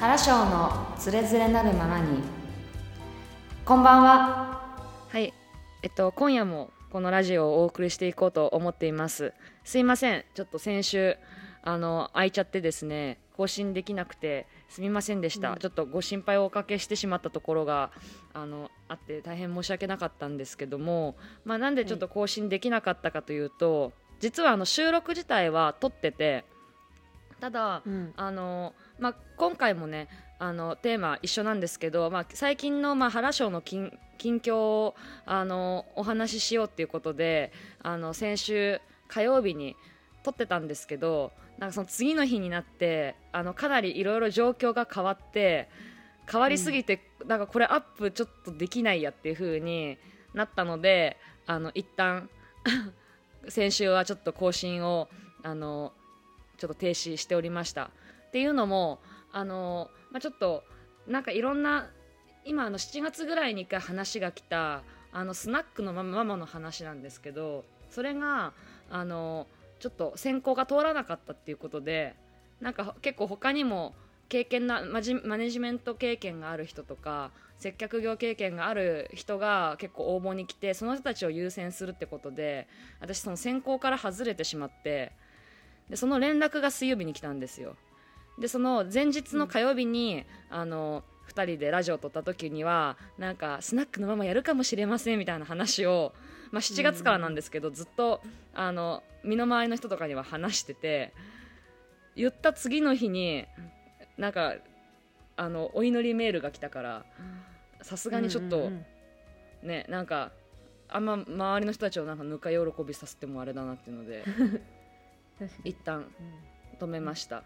原章のつれづれなるままに。こんばんは。はい、えっと今夜もこのラジオをお送りしていこうと思っています。すいません、ちょっと先週あの空いちゃってですね、更新できなくてすみませんでした。うん。ちょっとご心配をおかけしてしまったところがあのあって大変申し訳なかったんですけども、まあなんでちょっと更新できなかったかというと、実はあの収録自体は撮ってて、ただ。うんあのまあ、今回もねあのテーマ一緒なんですけど、まあ、最近の、まあ、原賞の近近況をあのお話ししようっていうことであの先週火曜日に撮ってたんですけどなんかその次の日になってあのかなりいろいろ状況が変わって変わりすぎて、なんかこれアップちょっとできないやっていう風になったのであの一旦 先週はちょっと更新をあのちょっと停止しておりました。っていうのもあの、まあ、ちょっとなんかいろんな今あの7月ぐらいに一回話が来たあのスナックのママの話なんですけどそれがあのちょっと選考が通らなかったっていうことでなんか結構他にも経験なマジマネジメント経験がある人とか接客業経験がある人が結構応募に来てその人たちを優先するってことで私その選考から外れてしまってでその連絡が水曜日に来たんですよ。でその前日の火曜日に、あの2人でラジオを撮った時にはなんかスナックのままやるかもしれませんみたいな話を、まあ、7月からなんですけど、ずっとあの身の回りの人とかには話してて言った次の日になんかあのお祈りメールが来たからさすがにちょっと、うんうんうん。ねなんかあんま周りの人たちをなんかぬか喜びさせてもあれだなっていうので 一旦うん。止めました、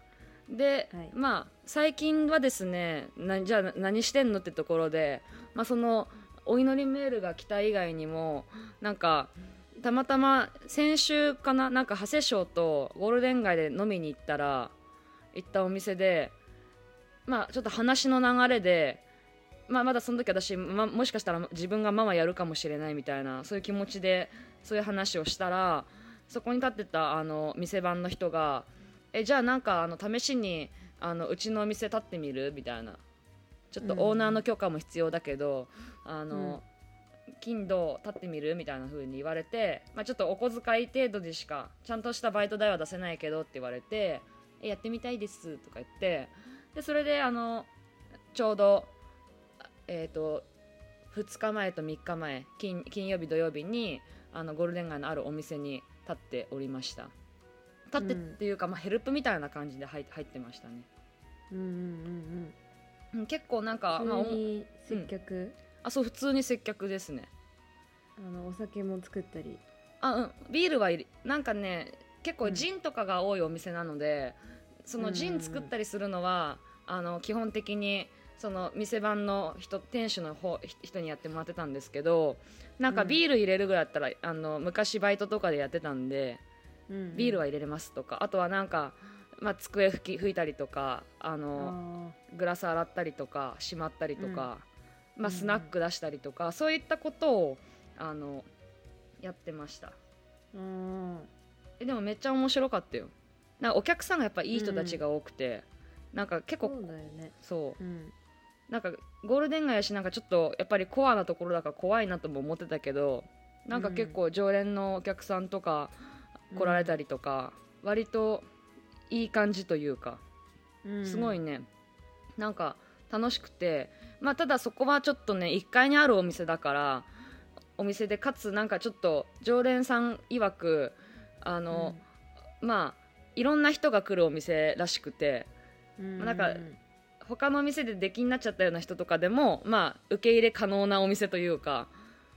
で、はい。まあ最近はですねなじゃあ何してんのってところで、まあ、そのお祈りメールが来た以外にもなんかたまたま先週かななんか長谷賞とゴールデン街で飲みに行ったら行ったお店でまあちょっと話の流れでまあ、まだその時私、ま、もしかしたら自分がママやるかもしれないみたいなそういう気持ちでそういう話をしたらそこに立ってたあの店番の人が「えじゃあなんかあの試しにあのうちのお店立ってみる?」みたいな。ちょっとオーナーの許可も必要だけど、あの金土立ってみる？みたいな風に言われて、まあ、ちょっとお小遣い程度でしかちゃんとしたバイト代は出せないけどって言われて「えやってみたいです」とか言ってでそれであのちょうどえー、と2日前と3日前金金曜日土曜日にあのゴールデン街のあるお店に立っておりました。立ってっていうか、まあ、ヘルプみたいな感じで入入ってましたね。うんうんうんうん。結構なんか、うんまあ、お普通に接客、あそう普通に接客ですね。あのお酒も作ったり。あうん。ビールはいるなんかね結構ジンとかが多いお店なので、そのジン作ったりするのは、あの基本的にその店番の人店主の方ひ人にやってもらってたんですけどなんかうん。ビール入れるぐらいだったら、あの昔バイトとかでやってたんでビールはは入れれますとかあとはなんか、まあ、机拭き拭いたりとかあのあグラス洗ったりとかしまったりとか、まあ、うん。スナック出したりとか、そういったことをあのやってました。えでもめっちゃ面白かったよ。なお客さんがやっぱいい人たちが多くて、なんか結ーそ構うだよね。そう。うんなんかゴールデン街やしなんかちょっとやっぱりコアなところだから怖いなとも思ってたけどなんか結構常連のお客さんとか来られたりとか、割といい感じというかうん。すごいね、なんか楽しくてまあただそこはちょっとね1階にあるお店だからお店でかつなんかちょっと常連さん曰くあの、まあいろんな人が来るお店らしくてうん。なんか他のお店で出禁になっちゃったような人とかでもまあ受け入れ可能なお店というか、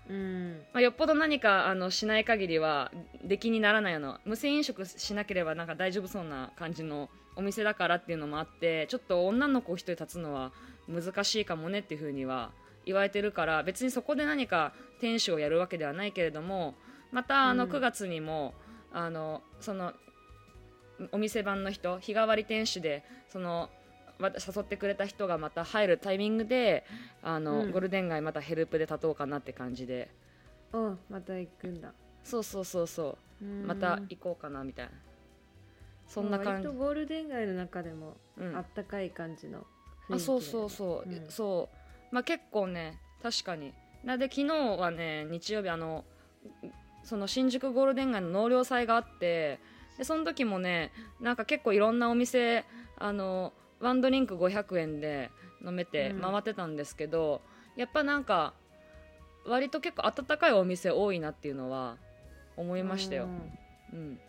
うん。まあ、よっぽど何かあのしない限りは出禁にならないような無銭飲食しなければなんか大丈夫そうな感じのお店だからっていうのもあってちょっと女の子一人立つのは難しいかもねっていうふうには言われてるから別にそこで何か店主をやるわけではないけれどもまたあのうん。9月にも、あのそのお店番の人日替わり店主でそのわ誘ってくれた人がまた入るタイミングであの、うん。ゴールデン街またヘルプで立とうかなって感じで。おまた行くんだ。そうそうそうそう。また行こうかなみたいな。そんな感じ。ゴールデン街の中でもうん。あったかい感じのあそうそうそう、うん。そう。まあ結構ね確かに。なで昨日はね日曜日あのその新宿ゴールデン街の納涼祭があってでその時もねなんか結構いろんなお店あのワンドリンク500円で飲めてうん。回ってたんですけど、やっぱなんか割と結構温かいお店多いなっていうのは思いましたよ。うん、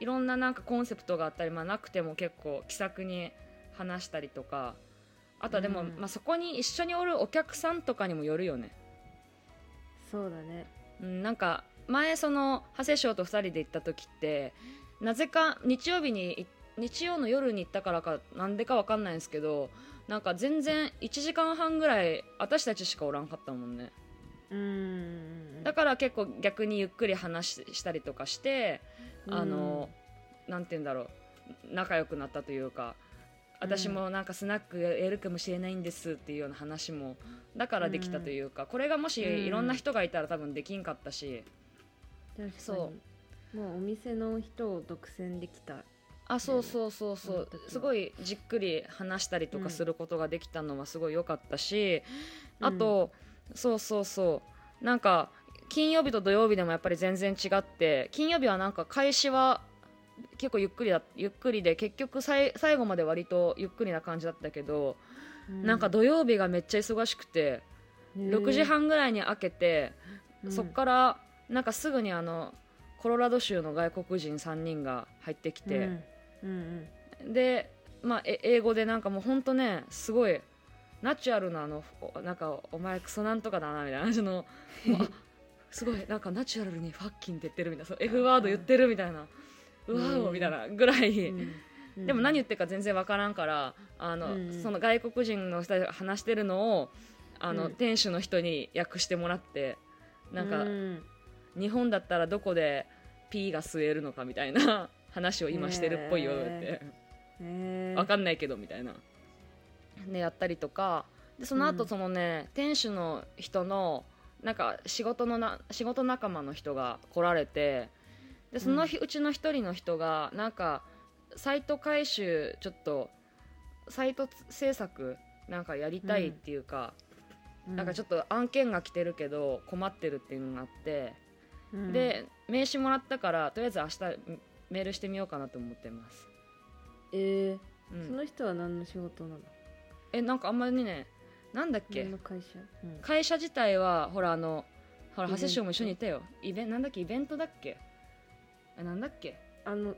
いろんななんかコンセプトがあったり、まあ、なくても結構気さくに話したりとかあとはでも、うん。まあ、そこに一緒におるお客さんとかにもよるよね、そうだね。うん、なんか前その長谷翔と2人で行った時ってなぜか日曜日に日曜の夜に行ったからかなんでかわかんないんですけどなんか全然1時間半ぐらい私たちしかおらんかったもんね。うん。だから結構逆にゆっくり話ししたりとかしてあの、なんて言うんだろう仲良くなったというか私もなんかスナックやるかもしれないんですっていうような話もだからできたというか、これがもしうん。いろんな人がいたら多分できんかったし、そもうお店の人を独占できたあそうそうそうそう。すごいじっくり話したりとかすることができたのはすごい良かったし、あと、そうそうそう。なんか金曜日と土曜日でもやっぱり全然違って金曜日はなんか開始は結構ゆっくりだゆっくりで結局さい最後まで割とゆっくりな感じだったけど、なんか土曜日がめっちゃ忙しくて、6時半ぐらいに開けて、そっからなんかすぐにあのコロラド州の外国人3人が入ってきて、うんうん。で、まあ、え英語でなんかもうほんとねすごいナチュラルなあのおなんかお前クソなんとかだなみたいなその すごいなんかナチュラルにファッキンって言ってるみたいなそう F ワード言ってるみたいなうわーおみたいなぐらい、うん。でも何言ってるか全然わからんからあの、うん。うんその外国人の人が話してるのをあの、うん。店主の人に訳してもらってなんか、うん。日本だったらどこで P が吸えるのかみたいな話を今してるっぽいよって。へへー。わかんないけどみたいな、ね、やったりとか。でその後うん。そのね、店主の人のなんか仕事のな仕事仲間の人が来られて。でその日うちの一人の人がなんかサイト回収ちょっとサイト制作なんかやりたいっていうか、なんかちょっと案件が来てるけど困ってるっていうのがあって、うん。で名刺もらったからとりあえず明日メールしてみようかなと思ってます、えーうん。その人は何の仕事なの？えなんかあんまりねなんだっけ？何の会社？うん。会社自体はほらあのほらイベント。長谷翔も一緒にいたよ。イベンなんだっけ？イベントだっけ？えなんだっけ？あの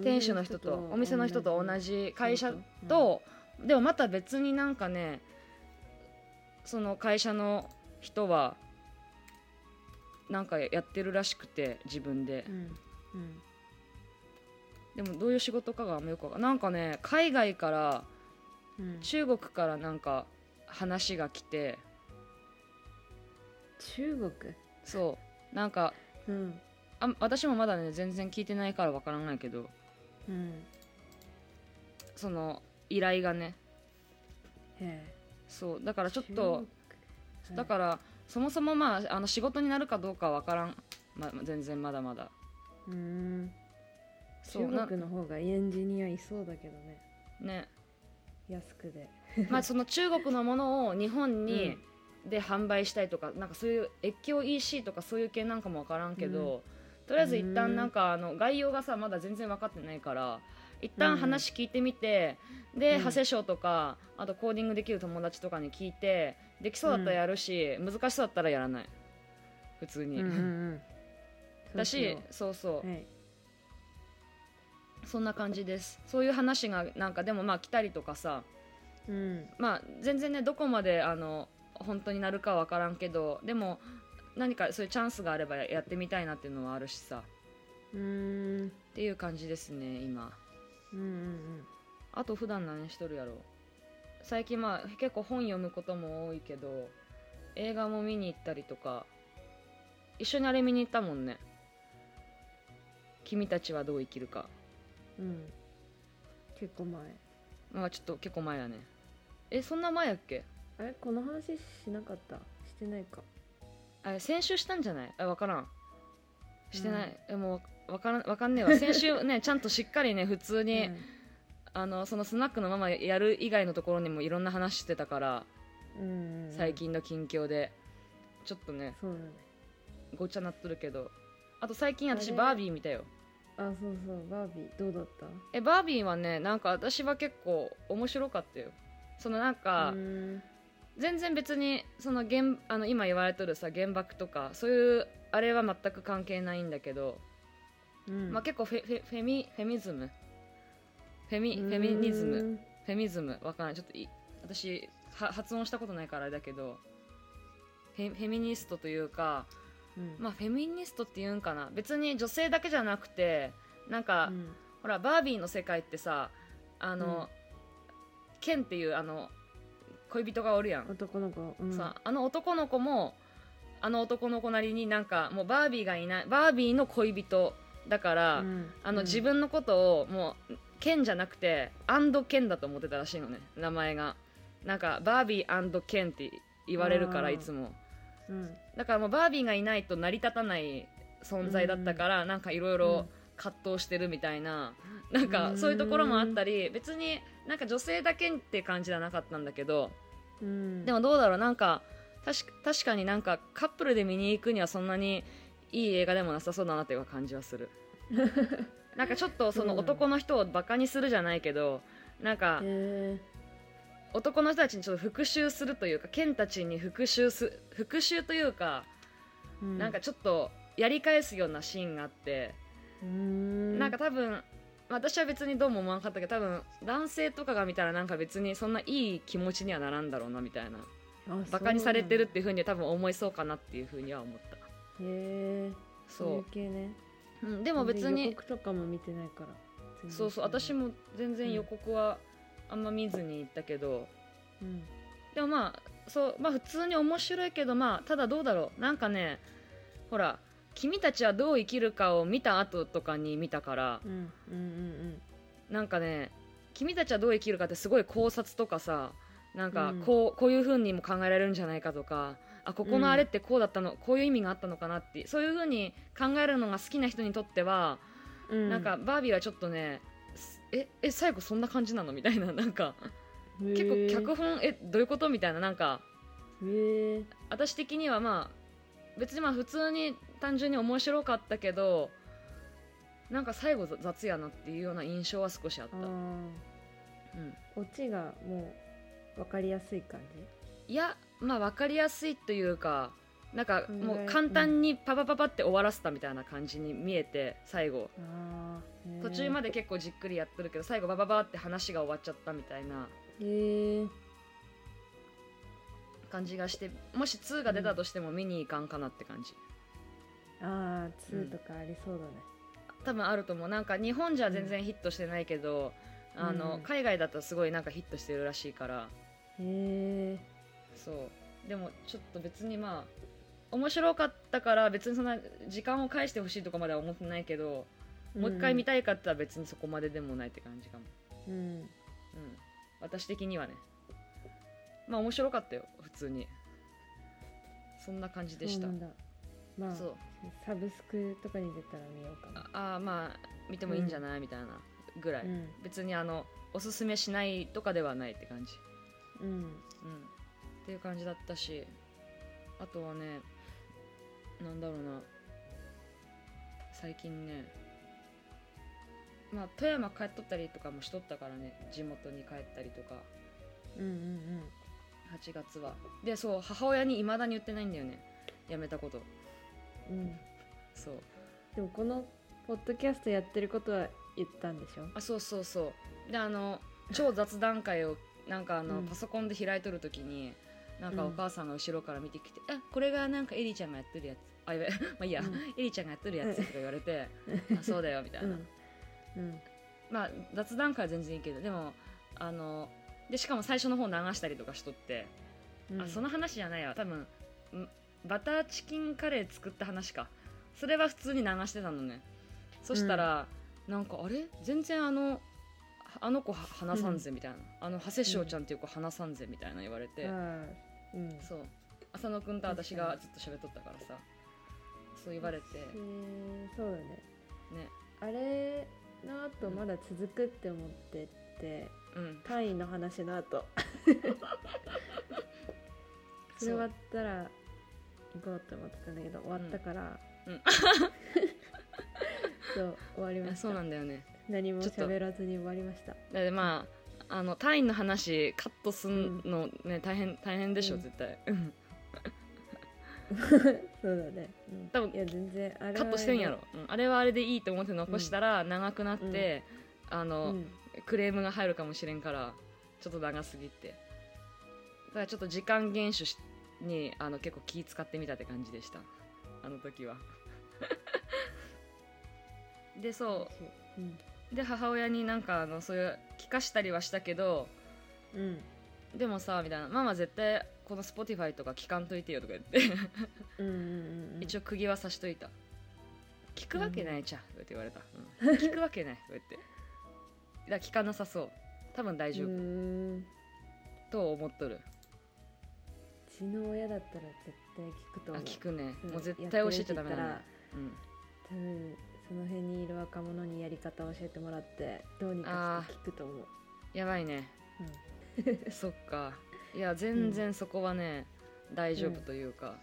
店主の人とお店の人と同じ会社と、でもまた別になんかねその会社の人はなんかやってるらしくて自分で。うんうん。でもどういう仕事かがよくわかんなんかね海外からうん。中国からなんか話が来て。中国？そう。なんかうん。あ私もまだね全然聞いてないからわからないけど。うん。その依頼がね。へそう。だからちょっえとだからそもそもまああの仕事になるかどうかわからん、ま、全然まだまだうん。そう中国の方がエンジニアいそうだけどね。なね。安くで。まあその中国のものを日本に、で販売したいとかなんかそういう越境 EC とかそういう系なんかもわからんけど、とりあえず一旦なんかあの概要がさまだ全然分かってないから一旦話聞いてみて、で、うん。長谷賞とかあとコーディングできる友達とかに聞いてできそうだったらやるし、難しそうだったらやらない。普通に、うんうんうんだしそそうそう。はい。そんな感じです。そういう話がなんかでもまあ来たりとかさ。うん。まあ全然ねどこまであの本当になるかは分からんけどでも何かそういうチャンスがあればやってみたいなっていうのはあるしさ。うん。っていう感じですね今。うんうん。あと普段何しとるやろ？最近まあ結構本読むことも多いけど映画も見に行ったりとか一緒にあれ見に行ったもんね君たちはどう生きるか。うん。うん結構前。まあちょっと結構前やね。えそんな前やっけ？あれ？この話しなかった？してないか。あれ先週したんじゃない？あ分からん。してない、えもう分からん分かんねえわ。先週ねちゃんとしっかりね普通に、うん。あのそのスナックのママやる以外のところにもいろんな話してたからうんうんうん。最近の近況で。ちょっとねそうだね。ごちゃなっとるけど。あと最近私バービー見たよあそうそうバービーどうだった？えバービーはねなんか私は結構面白かったよ。そのなんか、全然別にその原あの今言われとるさ原爆とかそういうあれは全く関係ないんだけど、うん。まあ、結構フェフェフェミフェミズム。フェミフェミニズム。ムフェミズム。わかん。ないちょっとい私は発音したことないからあれだけどフェフェミニストというかうん。まあフェミニストっていうんかな。別に女性だけじゃなくてなんか、うん。ほらバービーの世界ってさあの、ケンっていうあの恋人がおるやん、男の子。うん。さあの男の子もあの男の子なりになんかもうバービーがいないバービーの恋人だから、うん。あのうん。自分のことをもうケンじゃなくてアンドケンだと思ってたらしいのね名前が。なんかバービーアンドケンって言われるからいつもうん。だからもうバービーがいないと成り立たない存在だったから、なんかいろいろ葛藤してるみたいな、なんかそういうところもあったり別になんか女性だけって感じじゃなかったんだけど、うん。でもどうだろうなんか確か確かになんかカップルで見に行くにはそんなにいい映画でもなさそうだなっていう感じはする。なんかちょっとその男の人をバカにするじゃないけどなんかへ男の人たちにちょっと復讐するというかケンたちに復讐す復讐というか、ーうなんかちょっとやり返すようなシーンがあって、ん。なんか多分私は別にどうも思わなかったけど多分男性とかが見たらなんか別にそんないい気持ちにはならんだろうなみたいなあバカにされてるっていうふうには多分思いそうかなっていうふうには思った。へえ。そう。ねう、うん、でも別全然予に告とかも見てないから。そうそう私も全然予告はあんま見ずに行ったけど、うん。でもまあそうまあ普通に面白いけどまあただどうだろう。なんかねほら君たちはどう生きるかを見た後とかに見たから。うんうんうんなんかね君たちはどう生きるかってすごい考察とかさなんかうん。こう,、こういう風にも考えられるんじゃないかとかあここのあれってこうだったの、こういう意味があったのかなってそういう風に考えるのが好きな人にとっては、うん。うんなんかバービーはちょっとねすええ最後そんな感じなの？みたいな なんか結構脚本えどういうこと？みたいななんか私的にはまあ別にまあ普通に単純に面白かったけどなんか最後ざ雑やなっていうような印象は少しあった、あうん、ーオチがもう分かりやすい感いやまあ分かりやすいというかなんかもう簡単にパパパパって終わらせたみたいな感じに見えて最後。途中までで結構じっくりやってるけど最後バババって話が終わっちゃったみたいな。感じがしてもし2が出たとしても見に行かんかなって感じ。ああ2とかありそうだね。多分あると思う。なんか日本じゃ全然ヒットしてないけど、あのうん海外だとすごいなんかヒットしてるらしいから。へえそう。でもちょっと別にまあ面白かったから別にそんな時間を返してほしいとかまでは思ってないけど、もう一回見たいかったら別にそこまででもないって感じかも。うん。うん。私的にはね。まあ面白かったよ。普通に。そんな感じでした。まあそう。サブスクとかに出たら見ようかな。ああーまあ見てもいいんじゃない、みたいなぐらい、うん。別にあのおすすめしないとかではないって感じ。うん。うん。っていう感じだったし。あとはねなんだろうな。最近ね。まあ富山帰っとったりとかもしとったからね。地元に帰ったりとか。うんうん8月は。でそう母親にいまだに言ってないんだよね。やめたこと。うんうん。そう。でもこのポッドキャストやってることは言ったんでしょ？あそうそうそう。であの超雑談会をなんかあの、うん。パソコンで開いとる時になんかうんお母さんが後ろから見てきて「あこれがなんかエリちゃんがやってるやつ」あ まあいいや、うん。エリちゃんがやってるやつとか言われて「あそうだよ」みたいうな、ん。うん。まあ雑談会は全然いいけどでもあのでしかも最初の方流したりとかしとって、うん。あその話じゃないわ。多分んバターチキンカレー作った話か。それは普通に流してたのね。そしたら、なんかあれ？全然あのあの子は話さんぜみたいな、あの長谷翔ちゃんっていう子話さんぜみたいな言われて、あーうん。そう。浅野くんと私がずっと喋っとったからさ。そう言われて。そうだね。ね。あれの後まだ続くって思っててうん。単位の話の後。それ終わったら行こうと思ってたんだけど終わったから、うん。そう終わりました。そうなんだよね。何も喋らずに終わりました。でまああの単位の話カットすんのね、大変大変でしょ、うん。絶対。うん。そうだね、うん。多分いや全然カットしてんやろ、うん。あれはあれでいいと思って残したら長くなって、あうの、ん。クレームが入るかもしれんからちょっと長すぎて。だからちょっと時間厳守しにあの結構気使ってみたって感じでした。あの時は。でそう。うんで母親になんかあのそういう聞かしたりはしたけどうん。でもさみたいなママ絶対この Spotify とか聞かんといてよとか言って。うんうんうんうん。一応釘は刺しといた。聞くわけないじゃん、とか言われた、うん。聞くわけないとか言って。だ聞かなさそう。多分大丈夫、と思っとる。うちの親だったら絶対聞くと思う。あ聞くね。うん。もう絶対教えちゃダメだね。うん。多分その辺にいる若者にやり方を教えてもらってどうにかして聞くと思う。やばいね。そっか。いや全然そこはね、大丈夫というか、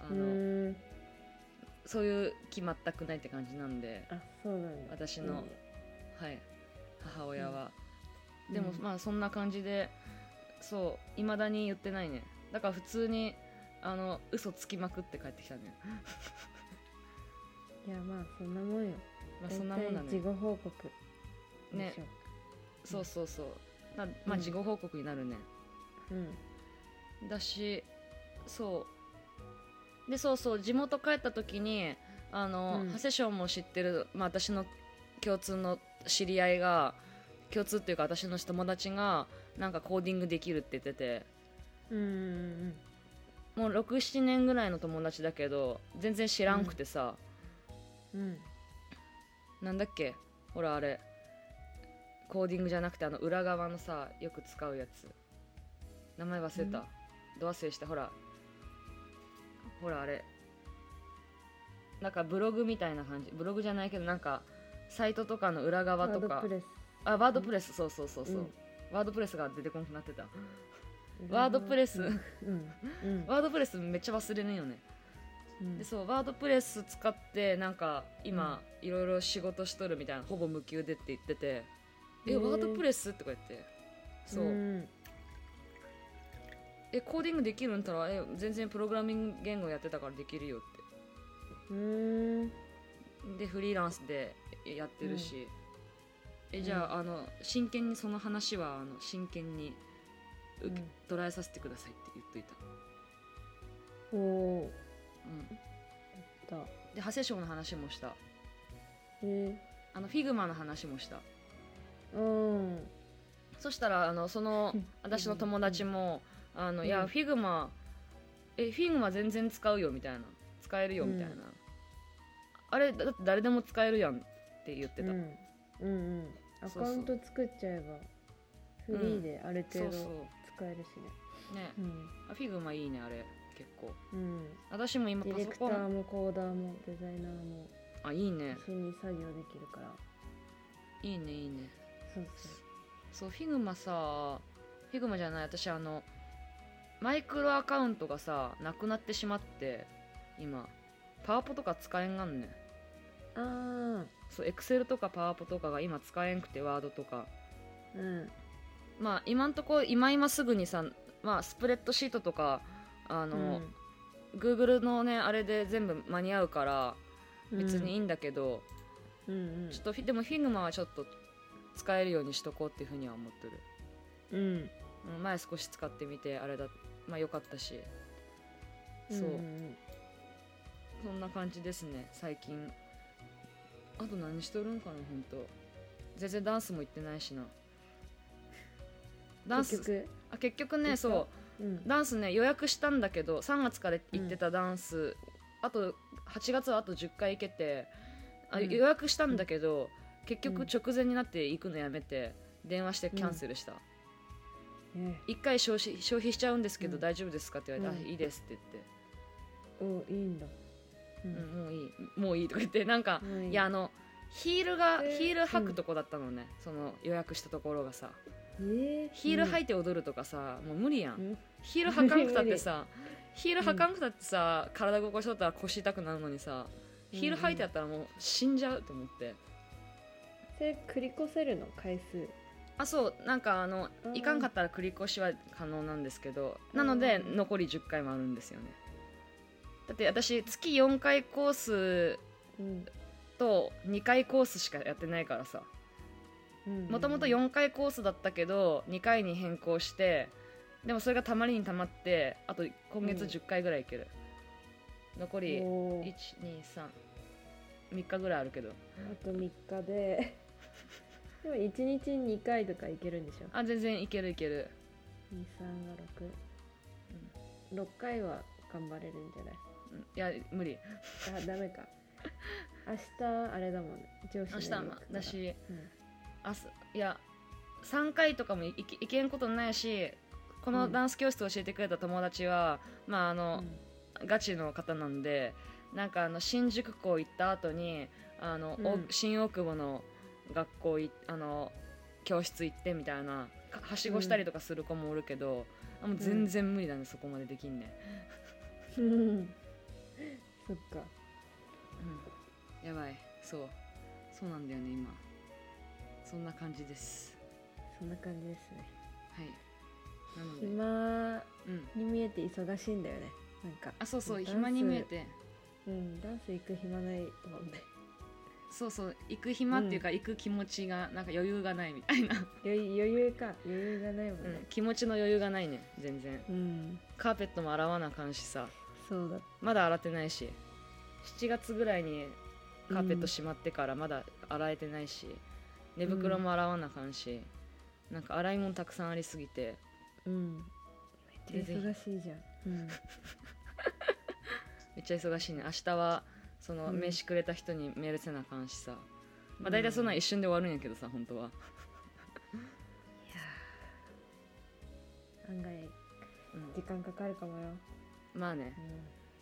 あうのーん。そういう気全くないって感じなんであそうなんだ。私のはい母親は、うん。でもまあそんな感じでそういまだに言ってないね。だから普通にあの嘘つきまくって帰ってきたねいやまあそんなもんよ。まあそんなもんだ大体事ね後報告ね。そうそうそう。なまあうん。事後報告になるね、うん。だしそう。でそうそう地元帰った時にあの、うん。長谷翔も知ってる、まあ、私の共通の知り合いが共通っていうか私の友達がなんかコーディングできるって言ってて。うんうんもう67年ぐらいの友達だけど全然知らんくてさ、うん。うんなんだっけ？ほらあれ。コーディングじゃなくてあの裏側のさよく使うやつ。名前忘れた、うん。ど忘れした？ほら。ほらあれ。なんかブログみたいな感じ。ブログじゃないけどなんかサイトとかの裏側とか。ワードプレス。あワードプレス。そうそうそうそう、う。ん。ワードプレスが出てこなくなってた。ワードプレス。うん。うん。ワードプレスめっちゃ忘れるんよねうん。でそうワードプレス使ってなんか今、いろいろ仕事しとるみたいなほぼ無給でって言ってて「えワードプレス?」とか言って。そう、ん。えコーディングできるんたらえ全然プログラミング言語やってたからできるよっうー。んてでフリーランスでやってるし、えじゃあ,、あの真剣にその話はあの真剣に受け、うん。捉えさせてくださいって言っといた、おおうん、だで長谷翔の話もした。えあの Figma の話もした。ー、うん。そしたらあのそのうん 私の友達も「あのいやうん。 Figma え Figma 全然使うよ」みたいな「使えるよ」みたいな、うん。あれだって誰でも使えるやんって言ってた、うん。うんうん。アカウント作っちゃえばフリーである程度そうそう。使えるしね。ね。うん。あ Figma いいねあれ結構。うん。私も今ディレクタパソコンーもコーダーもデザイナーもあいいね。一緒に作業できるから。いいねいいね。そうそう。そう Figma さ Figma じゃない私あのマイクロアカウントがさなくなってしまって今。パワポとか使えんがんね。んあそうエクセルとかパワポとかが今使えんくてワードとか。あうん。まあ今んとこ今今すぐにさまあスプレッドシートとかあの、Google のねあれで全部間に合うから別にいいんだけど、うんうん。ちょっとフィでも Figma はちょっと使えるようにしとこうっていうふうには思ってる。うん。うん前少し使ってみてあれだまあ良かったし。そう、んんそんな感じですね最近。あと何しとるんかなほんと。全然ダンスも行ってないしな。ダンス結局？あ結局ねそううん。ダンスね予約したんだけど3月から行ってたダンス、あと8月はあと10回行けてあ、うん。予約したんだけど、結うん。局直前になって行くのやめて電話してキャンセルした、え1回消費消費しちゃうんですけど、うん。大丈夫ですかって言われて、いいですって言って、おいいんだ。ううんもういい。もういいとか言ってなんか、いやあのヒールが、えー。ヒール履くとこだったのね、その予約したところがさ。えー、ヒール履いて踊るとかさ、もう無理やん、うん。ヒール履かんくたってさヒール履かんくたってさ、体動かしとったら腰痛くなるのにさヒール履いてやったらもう死んじゃうと思って、それ繰り越せるの？回数。あそう。なんかあのうん。いかんかったら繰り越しは可能なんですけどなのでうん残り10回もあるんですよね。だって私月4回コースうん。と2回コースしかやってないからさもともと4回コースだったけど2回に変更してでもそれがたまりにたまってあと今月うん。10回ぐらいいける、残りおー。1233日ぐらいあるけど。あと3日で。でも1日に2回とかいけるんでしょ？あ全然いけるいける。23が6、6回は頑張れるんじゃない？うん。いや無理。あダメか。明日あれだもんね。上司明日だしうんあすいや3回とかもいいいけんことないしこのうん。ダンス教室を教えてくれた友達は、まああの、ガチの方なんでなんかあの新宿校行った後にあの、おうん。新大久保の学校いあの教室行ってみたいなかはしごしたりとかする子もおるけど、あもう全然無理だね、そこまでできんね、うん。そっか。うん、やばい。そう。そうなんだよね今そんな感じです。そんな感じですね。はい。なので、暇うん、に見えて忙しいんだよね。なんか。あそうそう。暇に見えて。うん。ダンス行く暇ないもんねそうそう。行く暇っていうか、行く気持ちがなんか余裕がないみたいな、余裕か。余裕がないもんうん。ね、気持ちの余裕がないね。全然。うん、カーペットも洗わなあかんしさ。そうだ。まだ洗ってないし。7月ぐらいにカーペットしまってからまだ洗えてないし、寝袋も洗わなあかんし、なんか洗い物たくさんありすぎて。うん。めっちゃ忙しいじゃん、うん、めっちゃ忙しいね。明日はそのうん。名刺くれた人にメールせなあかんしさ、まあ大体そんなん一瞬で終わるんやけどさ本当は、案外時間かかるかもよ、うん、まあね。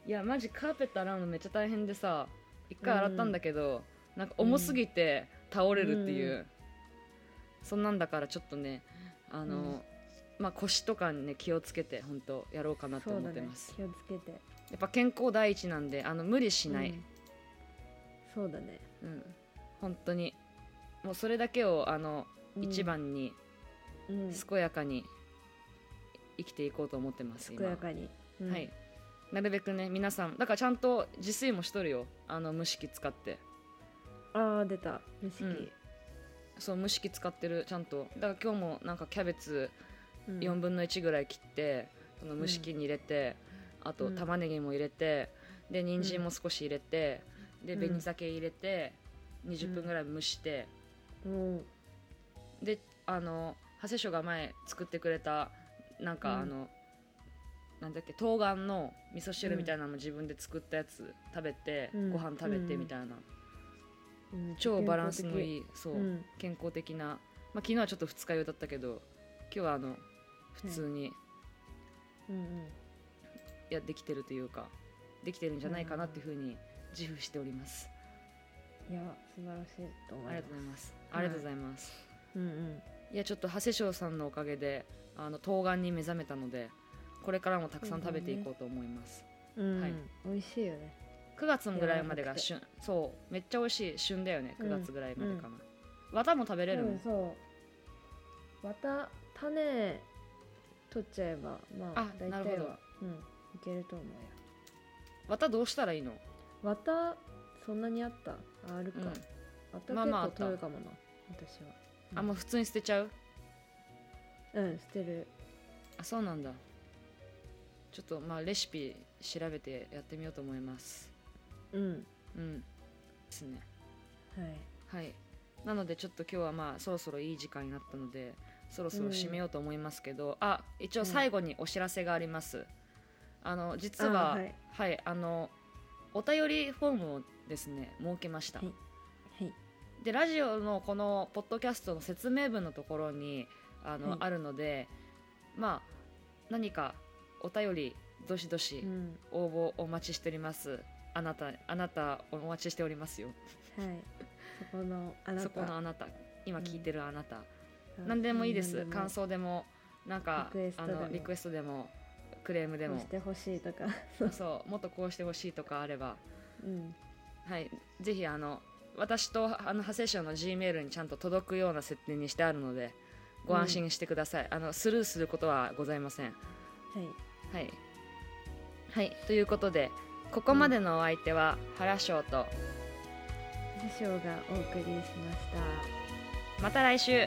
ういやマジカーペット洗うのめっちゃ大変でさ一回洗ったんだけど、なんか重すぎて倒れるっていう、うん。そんなんだからちょっとねあの、うん。まあ腰とかにね気をつけて本当やろうかなと思ってます、気をつけて。やっぱ健康第一なんであの無理しない、うん。そうだね、うん。本当に。もうそれだけをあの、うん。一番にうん。健やかに生きていこうと思ってます、健やかに、うん。はい。なるべくね皆さんだからちゃんと自炊もしとるよ。あの蒸し器使ってああ出た。蒸し器、うん。そう蒸し器使ってるちゃんと。だから今日もなんかキャベツうん。4分の1ぐらい切ってその蒸し器に入れて、あとうん。玉ねぎも入れてで人参も少し入れて、でうん。紅鮭入れて20分ぐらい蒸して、うん。であの長谷所が前作ってくれたなんか、うん。あのなんだっけ冬瓜の味噌汁みたいなのも自分で作ったやつ食べて、うん。ご飯食べてみたいな、うん超バランスのいいいそう、うん。健康的な、まあ、昨日はちょっと二日酔いだったけど今日はあの普通に、やできてるというかできてるんじゃないかなっていうふうに自負しております、いや素晴らしいと思います。ありがとうございます、はいありがとうございます。うんうん。いやちょっと長谷翔さんのおかげであの冬瓜に目覚めたのでこれからもたくさん食べていこうと思います、うん、はい。美味しいよね9月ぐらいまでが旬。そう。めっちゃ美味しい旬だよね9月ぐらいまでかな、綿も食べれるの、うんそう。綿種取っちゃえばまああ大なるほど。体はうんいけると思うよ。綿どうしたらいいの？綿そんなにあった？ああるか、うん。綿まあまあ取るかもな私は。あもう普通に捨てちゃう？うん捨てる。あそうなんだ。ちょっとまあレシピ調べてやってみようと思いますうん。うん。ですねはいはいなのでちょっと今日はまあそろそろいい時間になったのでそろそろ締めようと思いますけど、あ一応最後にお知らせがあります、あの実はあははい、あのお便りフォームをですね設けました、はいはいでラジオのこのポッドキャストの説明文のところにあの、はいあるのでまあ何かお便りどしどし応募お待ちしておりますあなたあなたお待ちしておりますよ。はい。そこのあなた。そこのあなた。今聞いてるあなた、あ何でもいいです。感想でもなんかあのリクエストでもクレームでも。してほしいとか。そうもっとこうしてほしいとかあれば。うん。はい。ぜひあの私とあのハセションの G メールにちゃんと届くような設定にしてあるのでご安心してください、あのスルーすることはございません。はい。はい、はい、ということでここまでのお相手は原翔と師匠がお送りしました。また来週